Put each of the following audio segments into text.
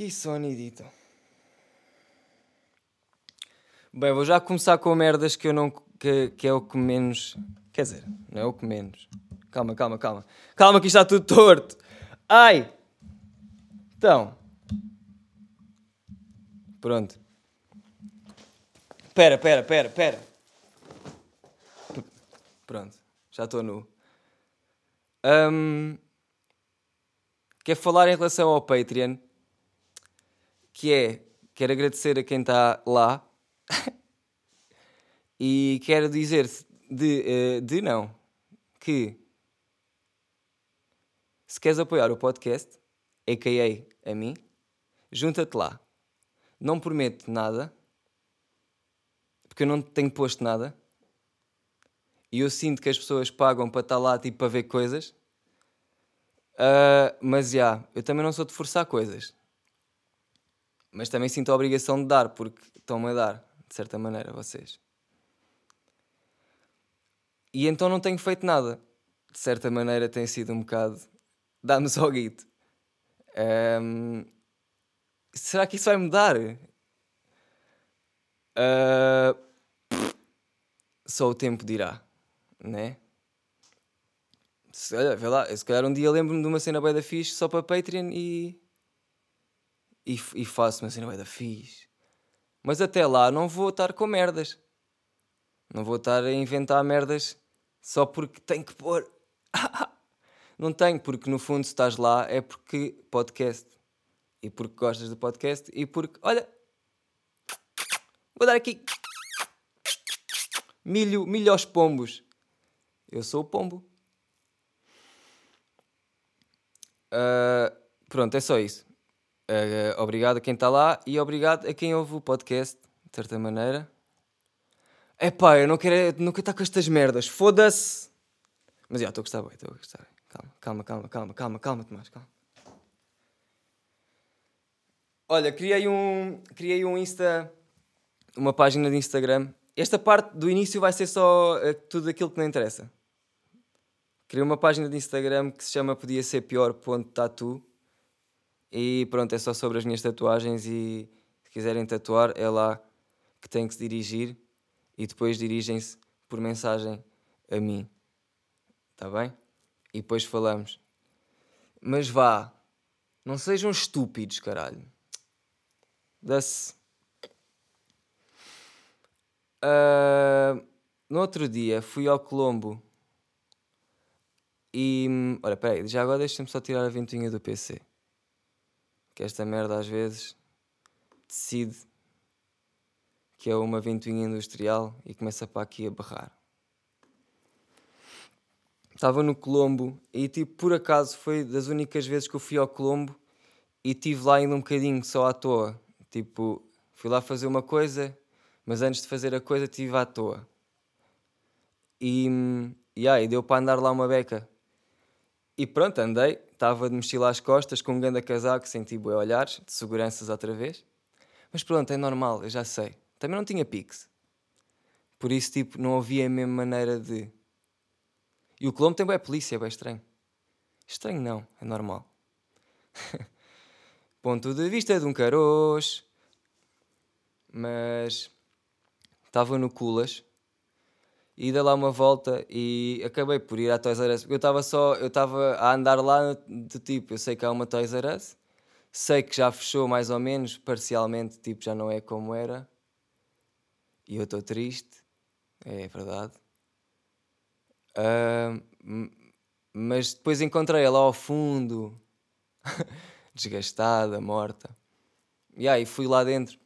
Que sonidito. Bem, vou já começar com merdas que eu não. que, que é o que menos. Quer dizer, não é o que menos. Calma, calma, calma. Calma que isto está tudo torto. Ai! Então. Pronto. Pera, pera, pera, pera. Pronto, já estou nu. Um, quer falar em relação ao Patreon, que é, quero agradecer a quem está lá e quero dizer de, uh, de não, que se queres apoiar o podcast, a.k.a. a mim, junta-te lá. Não prometo nada, porque eu não tenho posto nada, e eu sinto que as pessoas pagam para estar lá tipo para ver coisas. Uh, mas já, yeah, eu também não sou de forçar coisas. Mas também sinto a obrigação de dar, porque estão-me a dar, de certa maneira, vocês. E então não tenho feito nada. De certa maneira tem sido um bocado. Dá-me só guito. Um, será que isso vai mudar? Uh, só o tempo dirá né? Se, olha, vê lá, se calhar um dia lembro-me de uma cena bem da fixe só para Patreon e, e, e faço uma cena bem da fixe. Mas até lá não vou estar com merdas. Não vou estar a inventar merdas só porque tenho que pôr. não tenho, porque no fundo se estás lá é porque podcast. E porque gostas do podcast e porque, olha, vou dar aqui milho, milho aos pombos. Eu sou o pombo. Uh, pronto, é só isso. Uh, obrigado a quem está lá e obrigado a quem ouve o podcast, de certa maneira. É pá, eu não quero, não quero estar com estas merdas, foda-se! Mas já, estou a gostar bem, estou a gostar. Calma, calma, calma, calma, calma, calma, Tomás, calma. Olha, criei um, criei um Insta, uma página de Instagram. Esta parte do início vai ser só uh, tudo aquilo que não interessa. Criei uma página de Instagram que se chama Podia Ser Pior.tatu e pronto, é só sobre as minhas tatuagens e se quiserem tatuar é lá que têm que se dirigir e depois dirigem-se por mensagem a mim. Está bem? E depois falamos. Mas vá, não sejam estúpidos, caralho. Dá-se. Uh, no outro dia fui ao Colombo e. Olha, peraí, já agora deixa-me só tirar a ventoinha do PC. Que esta merda às vezes decide que é uma ventoinha industrial e começa para aqui a berrar. Estava no Colombo e, tipo, por acaso foi das únicas vezes que eu fui ao Colombo e estive lá ainda um bocadinho só à toa. Tipo, fui lá fazer uma coisa, mas antes de fazer a coisa estive à toa. E, e aí, deu para andar lá uma beca. E pronto, andei, estava de mochila às costas, com um grande casaco, senti bué olhares, de seguranças outra vez. Mas pronto, é normal, eu já sei. Também não tinha Pix. Por isso, tipo, não havia a mesma maneira de... E o Colombo tem bué polícia, é bem estranho. Estranho não, é normal. Ponto de vista de um caroço. Mas... Estava no Culas e dei lá uma volta e acabei por ir à Toys R Us. Eu estava só, eu estava a andar lá de tipo, eu sei que há uma Toys R Us, sei que já fechou mais ou menos, parcialmente, tipo, já não é como era. E eu estou triste, é verdade. Uh, mas depois encontrei ela ao fundo, desgastada, morta. E aí fui lá dentro.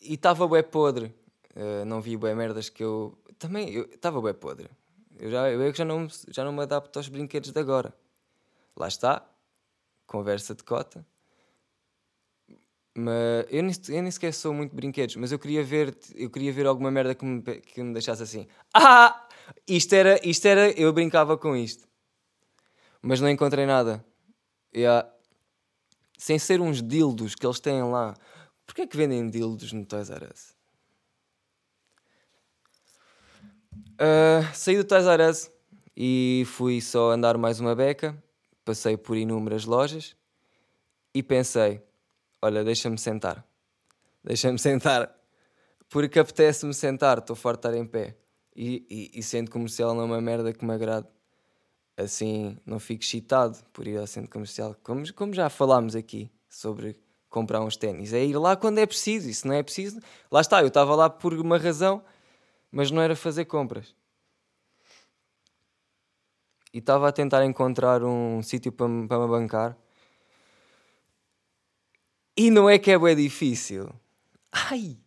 E estava bem podre Uh, não vi bem merdas que eu. Também estava bem podre. Eu, já, eu já não, já não me adapto aos brinquedos de agora. Lá está, conversa de cota. Mas eu nem, eu nem sequer sou muito brinquedos, mas eu queria ver, eu queria ver alguma merda que me, que me deixasse assim. Ah! Isto era, isto era, eu brincava com isto. Mas não encontrei nada. Yeah. Sem ser uns dildos que eles têm lá. Porquê é que vendem dildos no Toys R Us? Uh, saí do Us e fui só andar mais uma beca. Passei por inúmeras lojas e pensei: olha, deixa-me sentar. Deixa-me sentar. Porque apetece-me sentar, estou farto de estar em pé. E, e, e centro comercial não é uma merda que me agrade. Assim, não fico excitado por ir ao centro comercial. Como, como já falámos aqui sobre comprar uns ténis. É ir lá quando é preciso. E se não é preciso, lá está. Eu estava lá por uma razão, mas não era fazer compras. E estava a tentar encontrar um sítio para, me bancar. E não é que é bem difícil. Ai!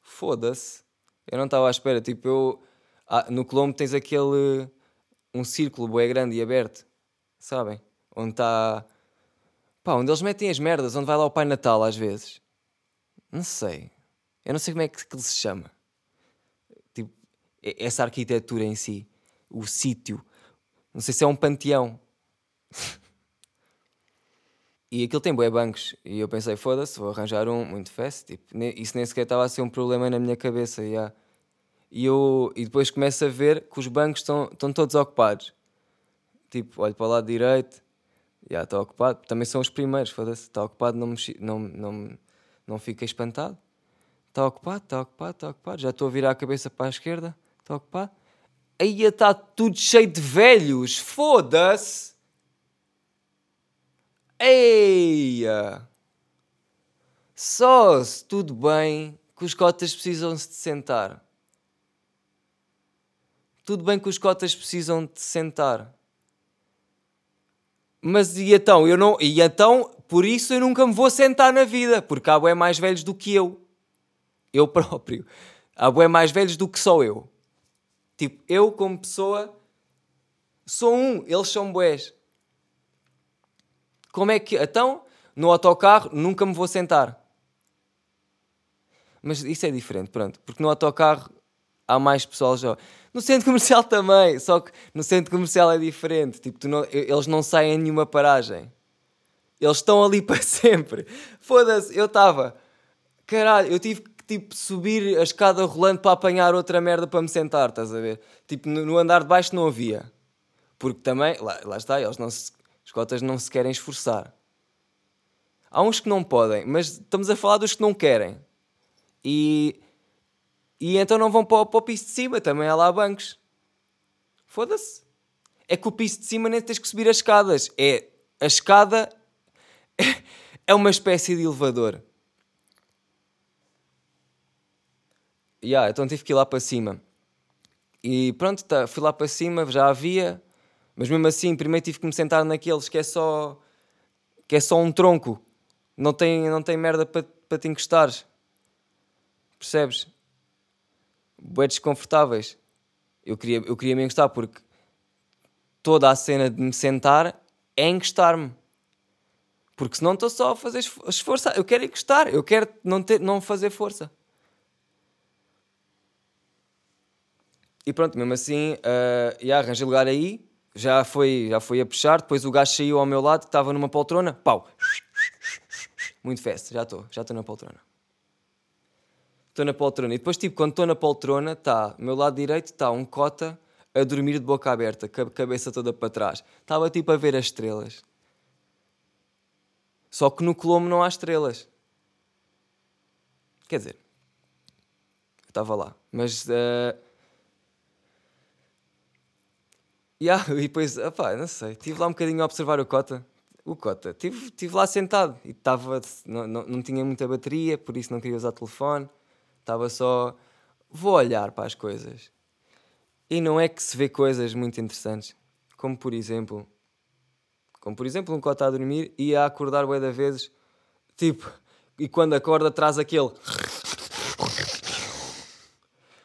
Foda-se. Eu não estava à espera. Tipo, eu. Ah, no Colombo tens aquele. Um círculo bem grande e aberto. Sabem? Onde está. Pá, onde eles metem as merdas. Onde vai lá o Pai Natal às vezes. Não sei. Eu não sei como é que, que se chama. Tipo, essa arquitetura em si. O sítio. Não sei se é um panteão. E aquilo tem bué bancos. E eu pensei, foda-se, vou arranjar um muito fast. Tipo, isso nem sequer estava a ser um problema na minha cabeça. Yeah. E, eu, e depois começo a ver que os bancos estão, estão todos ocupados. Tipo, olho para o lado direito, já está ocupado. Também são os primeiros, foda-se. Está ocupado, não, não, não, não fica espantado. Está ocupado, está ocupado, está ocupado. Já estou a virar a cabeça para a esquerda, está ocupado. Aí está tudo cheio de velhos, foda-se. Eia! Só se tudo bem que os cotas precisam se de sentar. Tudo bem que os cotas precisam de sentar. Mas e então? Eu não, e então, por isso eu nunca me vou sentar na vida, porque há bué mais velhos do que eu. Eu próprio. Há bué mais velhos do que só eu. Tipo, eu como pessoa sou um, eles são bués. Como é que. Então, no autocarro nunca me vou sentar. Mas isso é diferente, pronto. Porque no autocarro há mais pessoal já. No centro comercial também, só que no centro comercial é diferente. Tipo, não, eles não saem em nenhuma paragem. Eles estão ali para sempre. Foda-se, eu estava. Caralho, eu tive tipo, subir a escada rolando para apanhar outra merda para me sentar, estás a ver? Tipo, no, andar de baixo não havia. Porque também, lá, lá está, eles não se cotas não se querem esforçar. Há uns que não podem, mas estamos a falar dos que não querem. E, e então não vão para o, para o piso de cima, também há lá bancos. Foda-se. É que o piso de cima nem tens que subir as escadas. É, a escada é uma espécie de elevador. Yeah, então tive que ir lá para cima. E pronto, tá, fui lá para cima, já havia. Mas mesmo assim, primeiro tive que me sentar naqueles que é só que é só um tronco. Não tem, não tem merda para pa te encostares. Percebes? Bué desconfortáveis. Eu queria, eu queria me encostar porque toda a cena de me sentar é encostar-me. Porque senão estou só a fazer esforço. Eu quero encostar, eu quero não, ter, não fazer força. E pronto, mesmo assim, uh, e arranjei lugar aí já foi, já foi a puxar, depois o gajo saiu ao meu lado, estava numa poltrona, pau, muito festa, já estou, já estou na poltrona. Estou na poltrona. E depois, tipo, quando estou na poltrona, está, meu lado direito, está um cota a dormir de boca aberta, com a cabeça toda para trás. Estava, tipo, a ver as estrelas. Só que no Colombo não há estrelas. Quer dizer, estava lá. Mas uh, Yeah, e depois, opá, não sei, estive lá um bocadinho a observar o Cota. O Cota, estive, estive lá sentado e estava, não, não, não tinha muita bateria, por isso não queria usar telefone. Estava só, vou olhar para as coisas. E não é que se vê coisas muito interessantes, como por exemplo, como por exemplo um Cota a dormir e a acordar bué da vezes, tipo, e quando acorda traz aquele...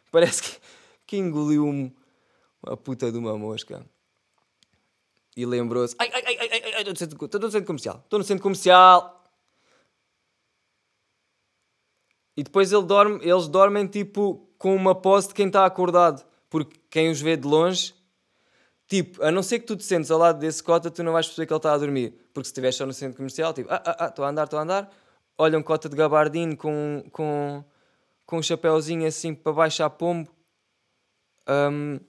Parece que, que engoliu um, uma puta de uma mosca. E lembrou-se: ai, ai, ai, ai, ai, ai, estou no centro comercial, estou no centro comercial. E depois ele dorme, eles dormem tipo com uma pose de quem está acordado, porque quem os vê de longe, tipo, a não ser que tu te sentes ao lado desse cota, tu não vais perceber que ele está a dormir, porque se estiveres só no centro comercial, tipo, ah, ah, ah, estou a andar, estou a andar, olha um cota de gabardine com, com, com um chapéuzinho assim para baixo a pombo, um,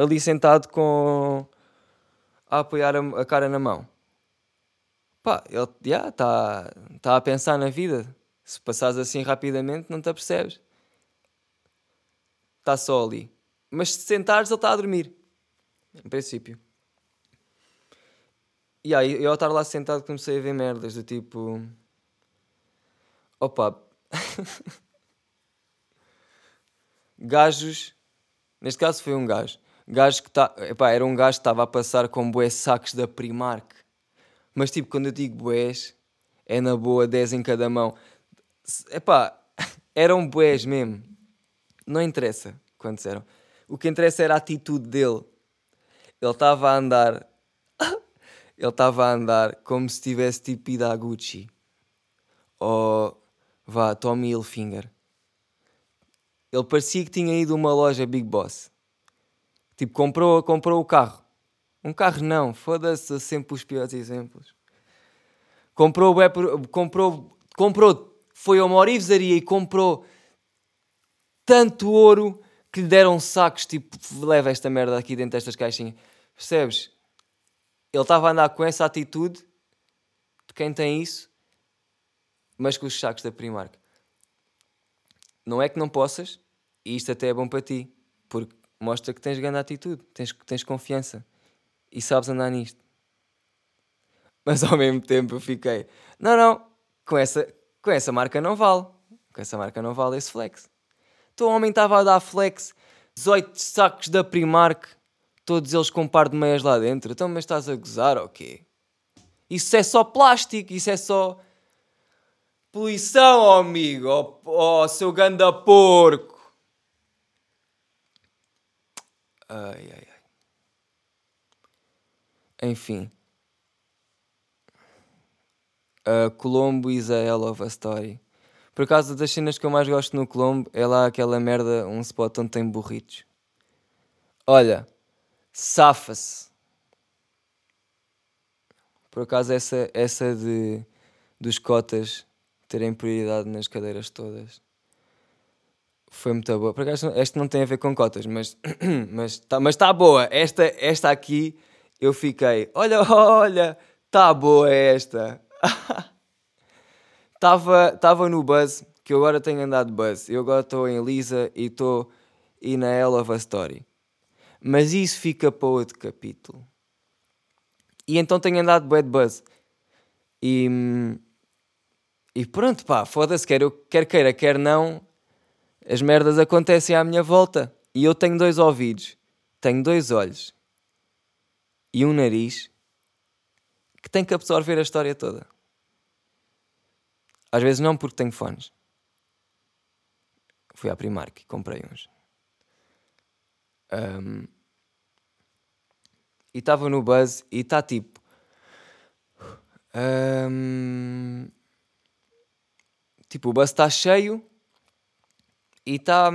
ali sentado com a apoiar a, a cara na mão. Pá, ele está yeah, tá, a pensar na vida. Se passares assim rapidamente, não te apercebes. Está só ali. Mas se sentares, ele está a dormir. Em princípio. E aí, eu ao estar lá sentado comecei a ver merdas do tipo. Opa. gajos. Neste caso foi um gajo. Gajo que tá, epá, era um gajo que estava a passar com bué sacos da Primark. Mas tipo, quando eu digo bués, é na boa 10 em cada mão. Epá, eram bués mesmo. Não interessa quantos eram. O que interessa era a atitude dele. Ele estava a andar. ele estava a andar como se tivesse tipo ido à Gucci. Ou vá, Tommy Hilfiger. Ele parecia que tinha ido a uma loja Big Boss. Tipo, comprou, comprou o carro. Um carro não, foda-se sempre os piores exemplos. Comprou, comprou, comprou, foi a uma orivesaria e comprou tanto ouro que lhe deram sacos, tipo, leva esta merda aqui dentro destas caixinhas. Percebes? Ele estava a andar com essa atitude de quem tem isso, mas com os sacos da Primark. Não é que não possas, e isto até é bom para ti, porque mostra que tens grande atitude, tens, tens confiança e sabes andar nisto. Mas ao mesmo tempo eu fiquei, não, não, com essa, com essa marca não vale. Com essa marca não vale esse flex. Então o homem estava a dar flex, 18 sacos da Primark, todos eles com um par de meias lá dentro. Então, mas estás a gozar ou quê? Isso é só plástico, isso é só poluição, oh amigo, oh, oh seu ganda porco. Ai, ai, ai. Enfim. Uh, Colombo is a hell of a story. Por acaso, das cenas que eu mais gosto no Colombo é lá aquela merda, um spot onde tem burritos. Olha, safa-se. Por acaso, essa, essa de dos cotas terem prioridade nas cadeiras todas foi muito boa. Por acaso, esta não tem a ver com cotas, mas mas está mas tá boa. Esta, esta aqui eu fiquei, olha, olha, está boa esta. Estava tava no Buzz, que eu agora tenho andado Buzz. Eu agora estou em Lisa e estou e na Hell of a Story. Mas isso fica para outro capítulo. E então tenho andado bad Buzz. E, e pronto, pá, foda-se, quer, eu, quer queira, quer não, as merdas acontecem à minha volta. E eu tenho dois ouvidos, tenho dois olhos e um nariz que tem que absorver a história toda. Às vezes não porque tenho fones. Fui à Primark e comprei uns. Um, e estava no buzz e está tipo. Um, tipo, o buzz está cheio e está.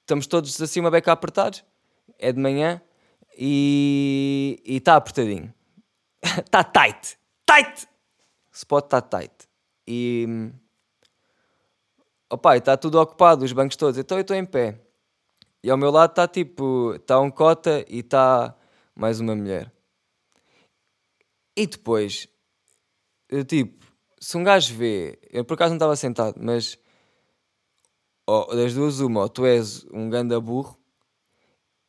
Estamos todos assim uma beca apertados. É de manhã e está apertadinho. Está tight. Tight! O spot está tight. E. Opa, está tudo ocupado, os bancos todos. Então eu estou em pé. E ao meu lado está tipo. Está um cota e está mais uma mulher. E depois. Eu tipo. Se um gajo vê. Eu por acaso não estava sentado, mas ou das duas, uma, ou tu és um ganda burro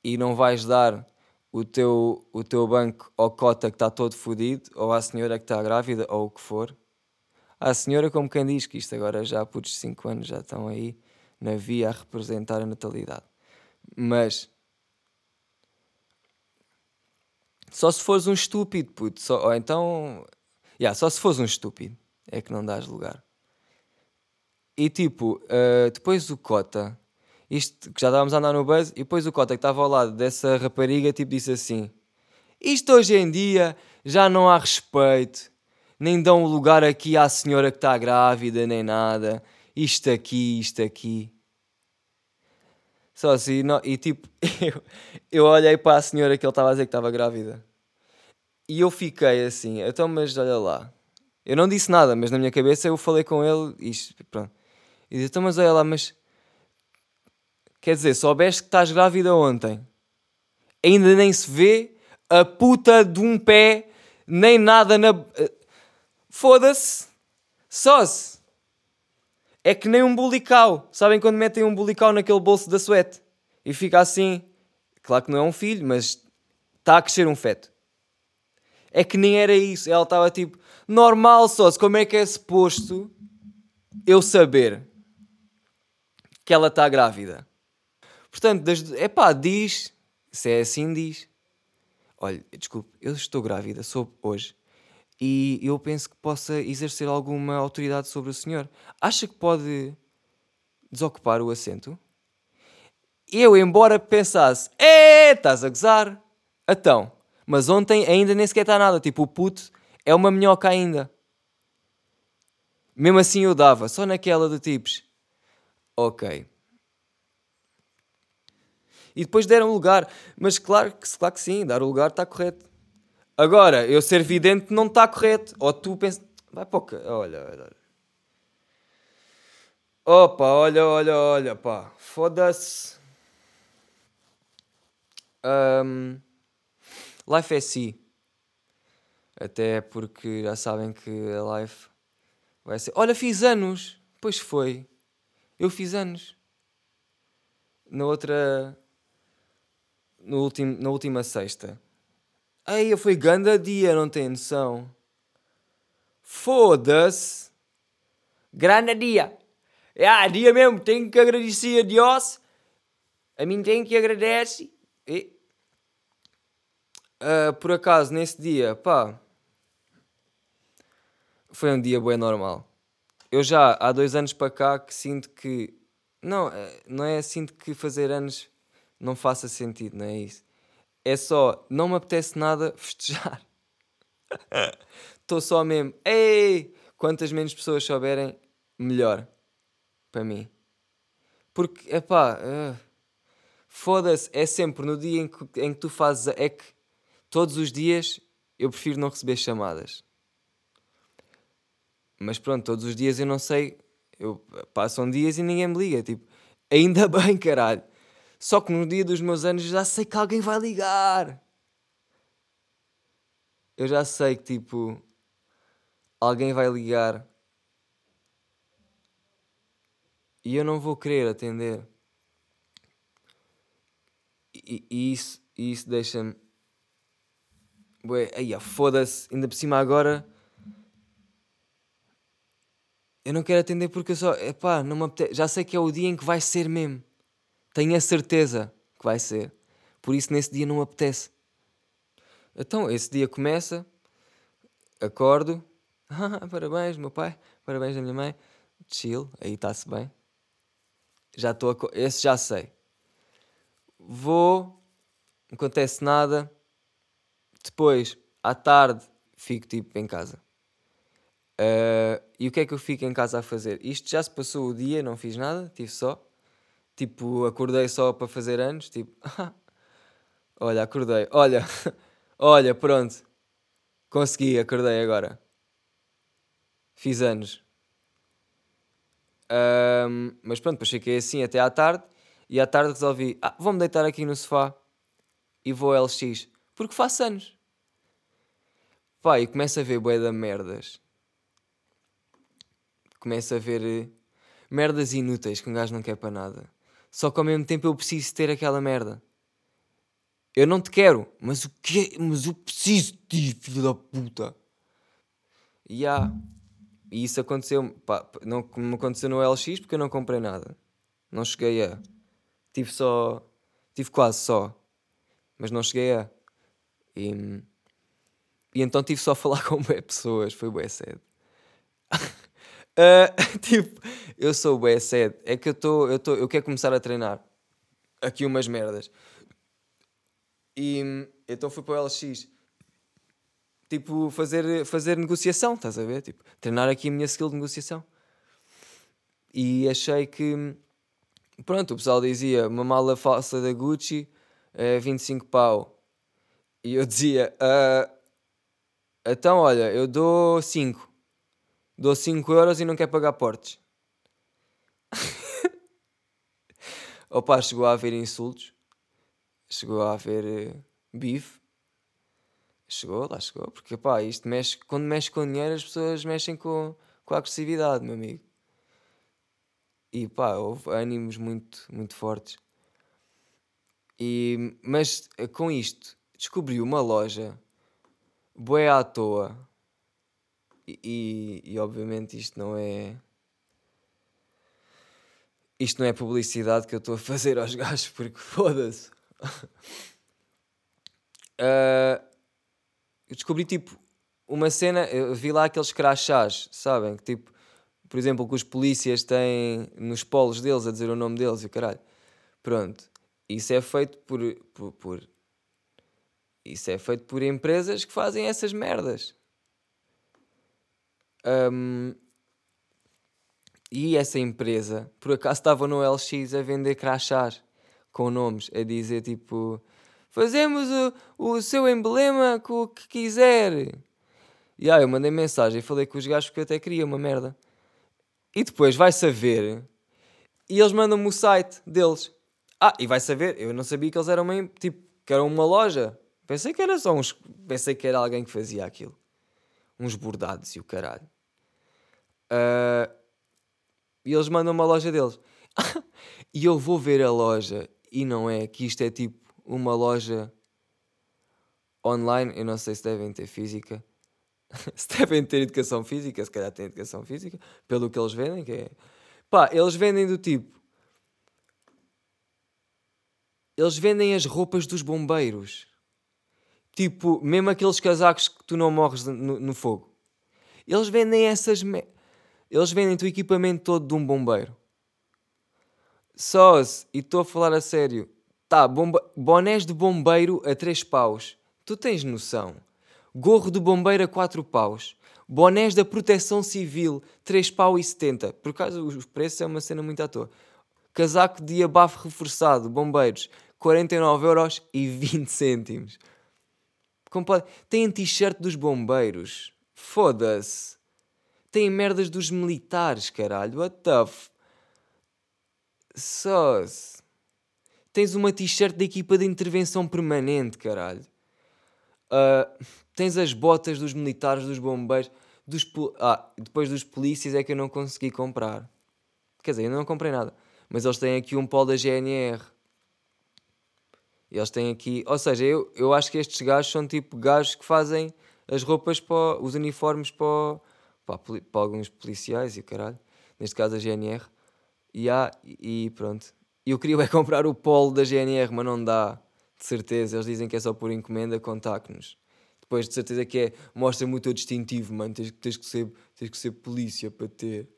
e não vais dar o teu, o teu banco ao cota que está todo fodido, ou à senhora que está grávida, ou o que for. À senhora, como quem diz que isto agora já por 5 anos já estão aí na via a representar a natalidade. Mas só se fores um estúpido, puto. Só, ou então, yeah, só se fores um estúpido é que não dás lugar. E tipo, uh, depois o Cota, isto que já estávamos a andar no buzz, e depois o Cota que estava ao lado dessa rapariga, tipo, disse assim: Isto hoje em dia já não há respeito, nem dão lugar aqui à senhora que está grávida, nem nada. Isto aqui, isto aqui. Só assim, não, e tipo, eu, eu olhei para a senhora que ele estava a dizer que estava grávida. E eu fiquei assim, então, mas olha lá. Eu não disse nada, mas na minha cabeça eu falei com ele e pronto. E disse: Então, mas olha lá, mas. Quer dizer, soubeste que estás grávida ontem. Ainda nem se vê a puta de um pé, nem nada na. Foda-se. Só-se. É que nem um bulical. Sabem quando metem um bulical naquele bolso da suete? E fica assim. Claro que não é um filho, mas está a crescer um feto. É que nem era isso. Ela estava tipo, normal só-se. Como é que é suposto eu saber que ela está grávida? Portanto, é pá, diz. Se é assim, diz. Olha, desculpe, eu estou grávida, soube hoje. E eu penso que possa exercer alguma autoridade sobre o senhor. Acha que pode desocupar o assento? Eu, embora pensasse, é, estás a gozar. Então, mas ontem ainda nem sequer está nada. Tipo, o puto é uma minhoca ainda. Mesmo assim eu dava, só naquela de tipos. Ok. E depois deram lugar. Mas claro que, claro que sim, dar o lugar está correto. Agora, eu ser vidente não está correto. Ou tu pensas. Vai o Olha, olha. Opa, olha, olha, olha, pá. Foda-se. Um, life é si. Até porque já sabem que a life vai ser. Olha, fiz anos. Pois foi. Eu fiz anos. Na outra. No ultim, na última sexta. Aí foi ganda dia, não tem noção. Foda-se. Grande dia. É ah, dia mesmo, tenho que agradecer a Deus. A mim tem que agradecer. E, uh, por acaso, nesse dia, pá, foi um dia bem normal. Eu já há dois anos para cá que sinto que. Não, eh, não é sinto que fazer anos não faça sentido, não é isso é só, não me apetece nada festejar. Estou só mesmo, ei! Quantas menos pessoas souberem, melhor. Para mim. Porque, epá, uh, foda-se, é sempre no dia em que, em que tu fazes. É que todos os dias eu prefiro não receber chamadas. Mas pronto, todos os dias eu não sei. Eu, passam dias e ninguém me liga. Tipo, ainda bem, caralho. Só que no dia dos meus anos já sei que alguém vai ligar. Eu já sei que tipo alguém vai ligar e eu não vou querer atender. E, e isso, isso deixa-me. Ué, aí, foda-se, ainda por cima agora. Eu não quero atender porque eu só. Epá, não me. Já sei que é o dia em que vai ser mesmo. Tenho a certeza que vai ser. Por isso, nesse dia não apetece. Então, esse dia começa, acordo, ah, parabéns, meu pai, parabéns da minha mãe, chill, aí está-se bem. Já estou, a... esse já sei. Vou, não acontece nada. Depois, à tarde, fico tipo em casa. Uh, e o que é que eu fico em casa a fazer? Isto já se passou o dia, não fiz nada, tive só. Tipo, acordei só para fazer anos. Tipo, olha, acordei. Olha, olha, pronto. Consegui, acordei agora. Fiz anos. Um, mas pronto, depois fiquei assim até à tarde. E à tarde resolvi, ah, vou-me deitar aqui no sofá e vou ao LX. Porque faço anos. Pá, e começo a ver bué da merdas. Começo a ver eh, merdas inúteis que um gajo não quer para nada. Só que ao mesmo tempo eu preciso ter aquela merda. Eu não te quero, mas o que Mas eu preciso de ti, filho da puta. E yeah. E isso aconteceu. Pá, não me aconteceu no LX porque eu não comprei nada. Não cheguei a. Tive só. Tive quase só. Mas não cheguei a. E, e então tive só a falar com pessoas. Foi bué cedo. Uh, tipo, eu sou bué sede. É que eu estou, eu, tô, eu quero começar a treinar aqui umas merdas. E então fui para o LX. Tipo, fazer, fazer negociação, estás a ver? Tipo, treinar aqui a minha skill de negociação. E achei que, pronto, o pessoal dizia uma mala falsa da Gucci, é 25 pau. E eu dizia, uh, então olha, eu dou 5 dou 5 euros e não quer pagar portes. Opa, chegou a haver insultos, chegou a haver uh, bife. Chegou, lá chegou. Porque, pá, isto mexe, quando mexe com dinheiro, as pessoas mexem com, com a agressividade, meu amigo. E, pá, houve ânimos muito, muito fortes. E, mas, com isto, descobri uma loja, boé à toa. E, e, obviamente isto não é... Isto não é publicidade que eu estou a fazer aos gajos, porque foda-se. uh, eu descobri tipo uma cena, eu vi lá aqueles crachás, sabem? Que tipo, por exemplo, que os polícias têm nos polos deles a dizer o nome deles e caralho. Pronto. Isso é feito por, por, por, Isso é feito por empresas que fazem essas merdas. Um, e essa empresa, por acaso, estava no LX a vender crachás com nomes, a dizer tipo Fazemos o, o seu emblema com o que quiser. E aí eu mandei mensagem e falei com os gajos que eu até queria uma merda. E depois vai saber. E eles mandam-me o site deles. Ah, e vai saber. Eu não sabia que eles eram uma, tipo, que eram uma loja. Pensei que era só uns. Pensei que era alguém que fazia aquilo. Uns bordados e o caralho. Uh, e eles mandam uma loja deles. e eu vou ver a loja e não é que isto é tipo uma loja online, eu não sei se devem ter física, se devem ter educação física, se calhar têm educação física, pelo que eles vendem, que é. Pá, eles vendem do tipo. Eles vendem as roupas dos bombeiros. Tipo, mesmo aqueles casacos que tu não morres no, no fogo. Eles vendem essas. Me... Eles vendem o equipamento todo de um bombeiro. Só se, e estou a falar a sério, Tá, bomba... bonés de bombeiro a 3 paus. Tu tens noção? Gorro de bombeiro a 4 paus. Bonés da proteção civil, 3 pau e 70. Por causa os preços é uma cena muito à toa. Casaco de abafo reforçado, bombeiros, 49 euros e 20 cêntimos. Tem t-shirt dos bombeiros. Foda-se. Tem merdas dos militares, caralho. What the f... Sauce. Tens uma t-shirt da equipa de intervenção permanente, caralho. Uh, tens as botas dos militares, dos bombeiros, dos ah, depois dos polícias é que eu não consegui comprar. Quer dizer, eu não comprei nada. Mas eles têm aqui um polo da GNR. Eles têm aqui. Ou seja, eu, eu acho que estes gajos são tipo gajos que fazem as roupas para. os uniformes para, para, para alguns policiais e o caralho. Neste caso a GNR. E, há, e pronto. Eu queria é comprar o polo da GNR, mas não dá, de certeza. Eles dizem que é só por encomenda, contacte-nos. Depois, de certeza que é, mostra muito o distintivo, mano. Tens, tens, que ser, tens que ser polícia para ter.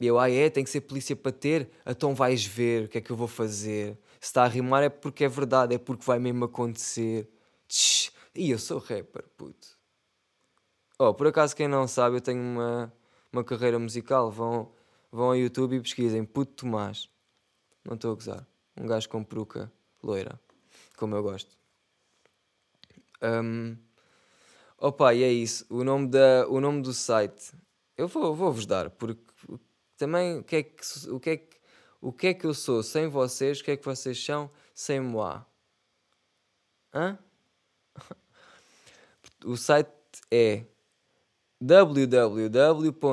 E eu, ah é, tem que ser polícia para ter? Então vais ver o que é que eu vou fazer. Se está a rimar é porque é verdade, é porque vai mesmo acontecer. Tch, e eu sou rapper, puto. Oh, por acaso quem não sabe, eu tenho uma, uma carreira musical. Vão, vão ao YouTube e pesquisem Puto Tomás. Não estou a gozar. Um gajo com peruca loira, como eu gosto. Um, opa, e é isso. O nome, da, o nome do site eu vou, vou dar, porque também o que, é que, o, que é que, o que é que eu sou sem vocês, o que é que vocês são sem Moá? Hã? O site é www.cajoc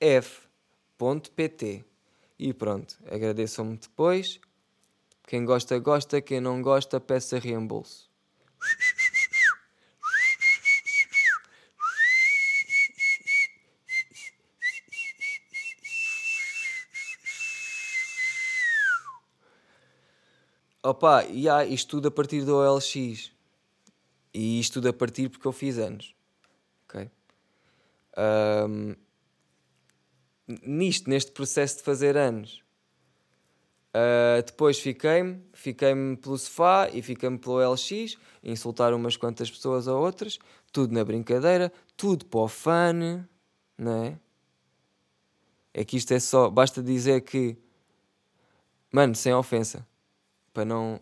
alf.pt. E pronto, agradeçam-me depois. Quem gosta, gosta. Quem não gosta, peça reembolso. Opa, e há isto tudo a partir do OLX. E isto tudo a partir porque eu fiz anos. Ok? Um, nisto, neste processo de fazer anos. Uh, depois fiquei-me, fiquei-me pelo sofá e fiquei-me pelo LX, insultar umas quantas pessoas ou outras, tudo na brincadeira, tudo para o fã, não é? É que isto é só, basta dizer que, mano, sem ofensa, para não,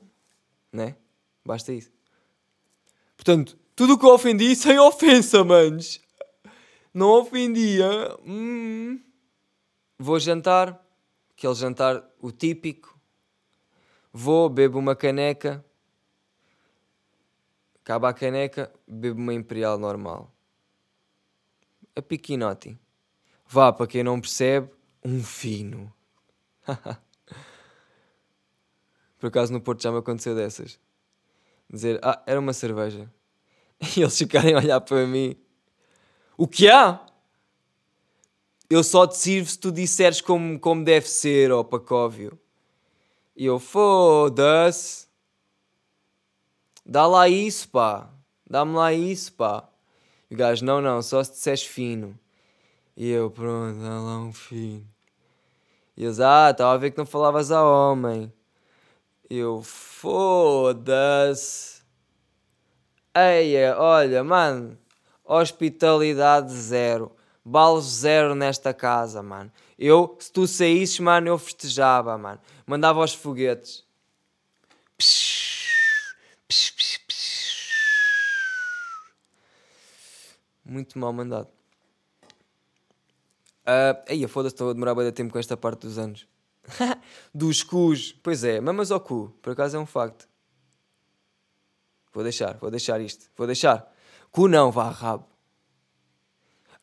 né? Basta isso. Portanto, tudo o que eu ofendi sem ofensa, manos não ofendia. Hum. Vou jantar, aquele jantar, o típico. Vou, bebo uma caneca, acaba a caneca, bebo uma imperial normal. A piquinote. Vá, para quem não percebe, um fino. Por acaso no Porto já me aconteceu dessas. Dizer, ah, era uma cerveja. E eles ficarem a olhar para mim. O que há? Eu só te sirvo se tu disseres como, como deve ser, ó Pacóvio. E eu, foda-se. Dá lá isso, pá. Dá-me lá isso, pá. E o gajo, não, não, só se disseres fino. E eu, pronto, dá lá um fino. E eles, ah, estava a ver que não falavas a homem. Eu, foda-se. Eia, olha, mano, hospitalidade zero. Balos zero nesta casa, mano. Eu, se tu saísses, mano, eu festejava, mano. Mandava os foguetes. Muito mal mandado. Uh, aí, foda-se, estou a demorar bem tempo com esta parte dos anos. dos cus. Pois é, mamas ao cu. Por acaso é um facto. Vou deixar, vou deixar isto. Vou deixar. Cu não, vá rabo.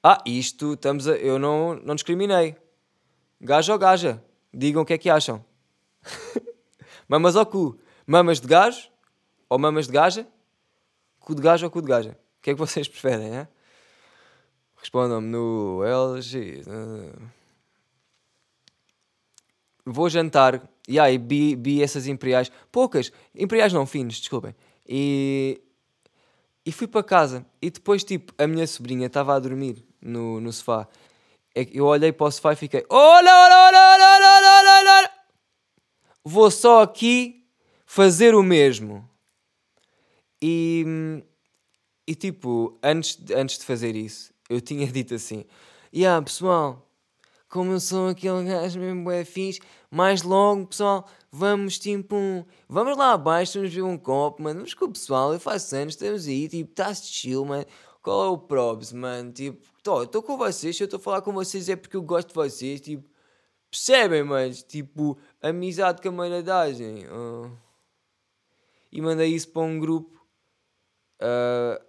Ah, isto, estamos a, eu não, não discriminei. Gajo ou gaja? Digam o que é que acham. mamas ao cu. Mamas de gajo ou mamas de gaja? Cu de gajo ou cu de gaja? O que é que vocês preferem, é? Respondam-me no LG. Vou jantar. E aí, bi, bi essas imperiais. Poucas. Imperiais não finos, desculpem. E, e fui para casa. E depois, tipo, a minha sobrinha estava a dormir no, no sofá. É eu olhei para o sofá e fiquei: Olha, olha, olha, olha, olha, olha, olha. Vou só aqui fazer o mesmo. E, e tipo, antes, antes de fazer isso, eu tinha dito assim: E yeah, pessoal, como eu sou aquele gajo mesmo é fixe, mais logo, pessoal, vamos tipo um, vamos lá abaixo, vamos ver um copo, mano, vamos com o pessoal, eu faço anos, estamos aí, tipo, está-se chill, mano, qual é o probs, mano, tipo, estou com vocês, se eu estou a falar com vocês é porque eu gosto de vocês, tipo, percebem, mas, tipo, amizade maneiragem, uh. e mandei isso para um grupo uh,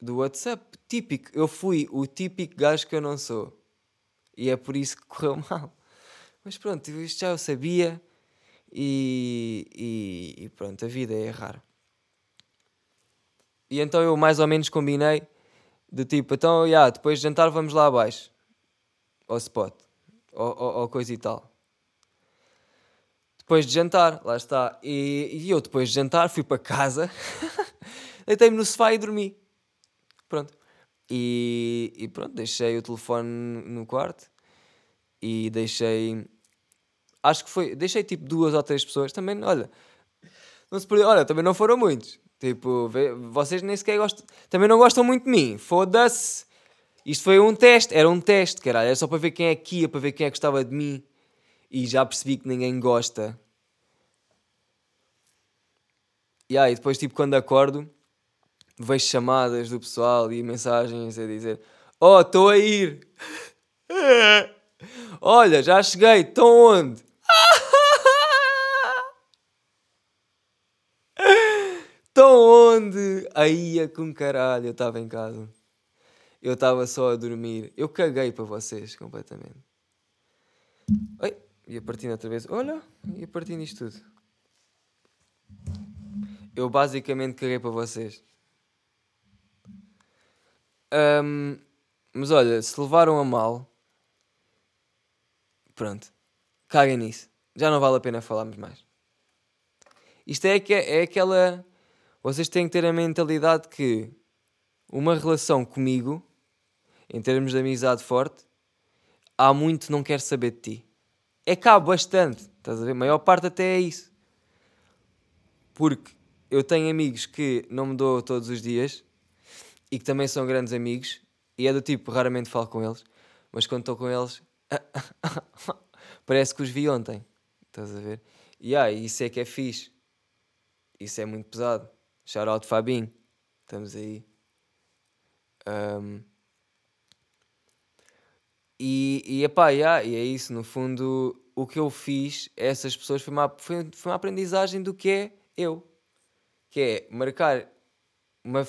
do WhatsApp, típico, eu fui o típico gajo que eu não sou, e é por isso que correu mal. Mas pronto, isto já eu sabia e, e, e pronto, a vida é errar. E então eu mais ou menos combinei do tipo, então, yeah, depois de jantar vamos lá abaixo, ao spot, ou, ou, ou coisa e tal. Depois de jantar, lá está. E, e eu depois de jantar fui para casa, deitei-me no sofá e dormi. Pronto. E, e pronto, deixei o telefone no quarto e deixei. Acho que foi. Deixei tipo duas ou três pessoas. Também, olha. Não se perdeu. Olha, também não foram muitos. Tipo, vocês nem sequer gostam. Também não gostam muito de mim. Foda-se. Isto foi um teste. Era um teste, caralho. Era só para ver quem é que ia, para ver quem é que gostava de mim. E já percebi que ninguém gosta. E aí, depois, tipo, quando acordo vejo chamadas do pessoal e mensagens a dizer: Oh, estou a ir. Olha, já cheguei, estão onde? Estão onde? Aí é com caralho, eu estava em casa. Eu estava só a dormir. Eu caguei para vocês completamente. Oi, ia partindo outra vez. Olha, ia partindo isto tudo. Eu basicamente caguei para vocês. Um, mas olha, se levaram a mal, pronto, caguem nisso. Já não vale a pena falarmos mais. Isto é, é aquela. Vocês têm que ter a mentalidade que uma relação comigo, em termos de amizade forte, há muito não quer saber de ti. É cá bastante, estás a ver? A maior parte até é isso. Porque eu tenho amigos que não me dou todos os dias e que também são grandes amigos, e é do tipo, raramente falo com eles, mas quando estou com eles, parece que os vi ontem. Estás a ver? E ah, isso é que é fixe. Isso é muito pesado. Shout out Fabinho. Estamos aí. Um... E, e, epá, yeah, e é isso, no fundo, o que eu fiz, essas pessoas, foi uma, foi, foi uma aprendizagem do que é eu. Que é marcar uma,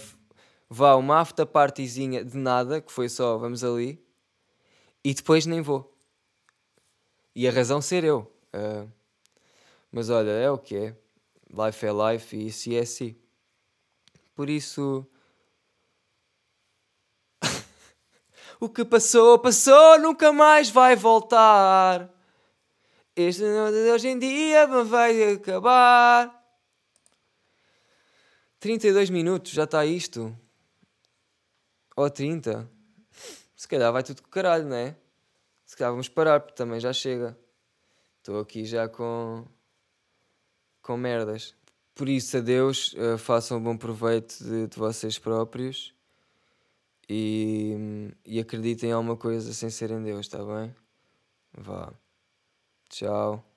vá, uma after partyzinha de nada, que foi só, vamos ali, e depois nem vou. E a razão ser eu. Uh, mas olha, é o que é. Life é life e se é assim. Por isso. o que passou, passou, nunca mais vai voltar. Este hoje em dia vai acabar. 32 minutos, já está isto. Ou 30. Se calhar vai tudo com caralho, não é? Se calhar vamos parar, porque também já chega. Estou aqui já com. com merdas. Por isso, adeus. Uh, façam um bom proveito de, de vocês próprios. E, e acreditem em alguma coisa sem serem Deus, está bem? Vá. Tchau.